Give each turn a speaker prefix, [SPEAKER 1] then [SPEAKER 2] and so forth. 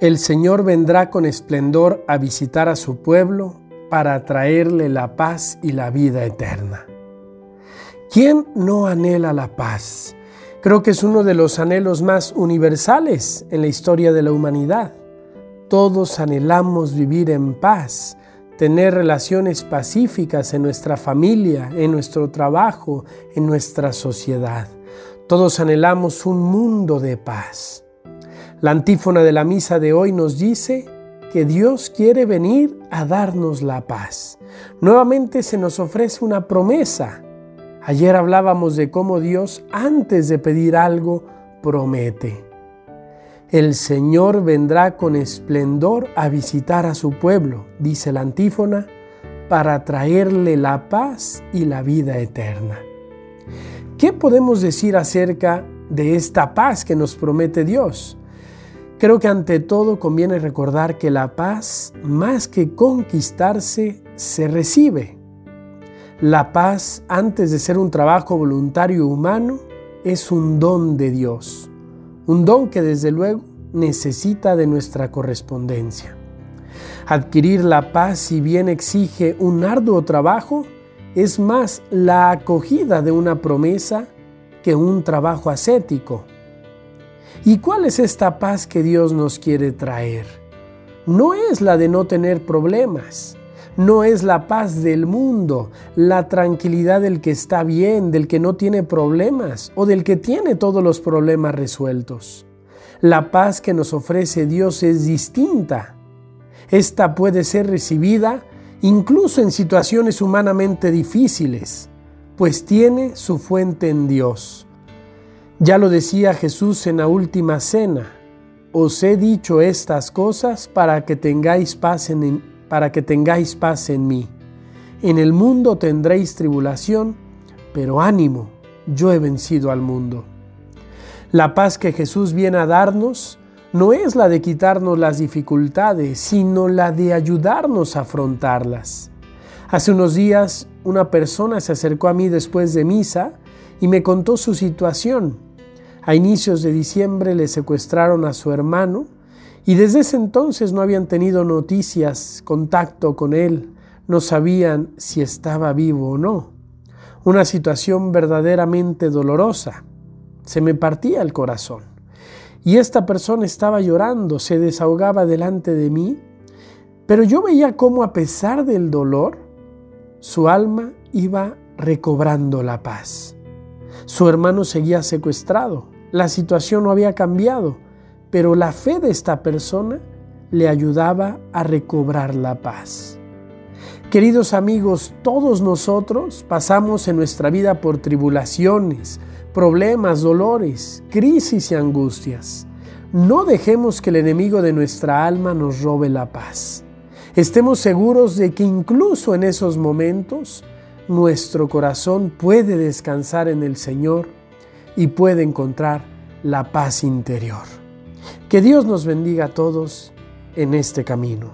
[SPEAKER 1] El Señor vendrá con esplendor a visitar a su pueblo para traerle la paz y la vida eterna. ¿Quién no anhela la paz? Creo que es uno de los anhelos más universales en la historia de la humanidad. Todos anhelamos vivir en paz, tener relaciones pacíficas en nuestra familia, en nuestro trabajo, en nuestra sociedad. Todos anhelamos un mundo de paz. La antífona de la misa de hoy nos dice que Dios quiere venir a darnos la paz. Nuevamente se nos ofrece una promesa. Ayer hablábamos de cómo Dios antes de pedir algo promete. El Señor vendrá con esplendor a visitar a su pueblo, dice la antífona, para traerle la paz y la vida eterna. ¿Qué podemos decir acerca de esta paz que nos promete Dios? Creo que ante todo conviene recordar que la paz, más que conquistarse, se recibe. La paz, antes de ser un trabajo voluntario humano, es un don de Dios, un don que desde luego necesita de nuestra correspondencia. Adquirir la paz, si bien exige un arduo trabajo, es más la acogida de una promesa que un trabajo ascético ¿Y cuál es esta paz que Dios nos quiere traer? No es la de no tener problemas, no es la paz del mundo, la tranquilidad del que está bien, del que no tiene problemas o del que tiene todos los problemas resueltos. La paz que nos ofrece Dios es distinta. Esta puede ser recibida incluso en situaciones humanamente difíciles, pues tiene su fuente en Dios. Ya lo decía Jesús en la última cena, os he dicho estas cosas para que tengáis paz en, para que tengáis paz en mí. En el mundo tendréis tribulación, pero ánimo, yo he vencido al mundo. La paz que Jesús viene a darnos no es la de quitarnos las dificultades, sino la de ayudarnos a afrontarlas. Hace unos días una persona se acercó a mí después de misa y me contó su situación. A inicios de diciembre le secuestraron a su hermano y desde ese entonces no habían tenido noticias, contacto con él, no sabían si estaba vivo o no. Una situación verdaderamente dolorosa. Se me partía el corazón. Y esta persona estaba llorando, se desahogaba delante de mí, pero yo veía cómo a pesar del dolor, su alma iba recobrando la paz. Su hermano seguía secuestrado, la situación no había cambiado, pero la fe de esta persona le ayudaba a recobrar la paz. Queridos amigos, todos nosotros pasamos en nuestra vida por tribulaciones, problemas, dolores, crisis y angustias. No dejemos que el enemigo de nuestra alma nos robe la paz. Estemos seguros de que incluso en esos momentos nuestro corazón puede descansar en el Señor y puede encontrar la paz interior. Que Dios nos bendiga a todos en este camino.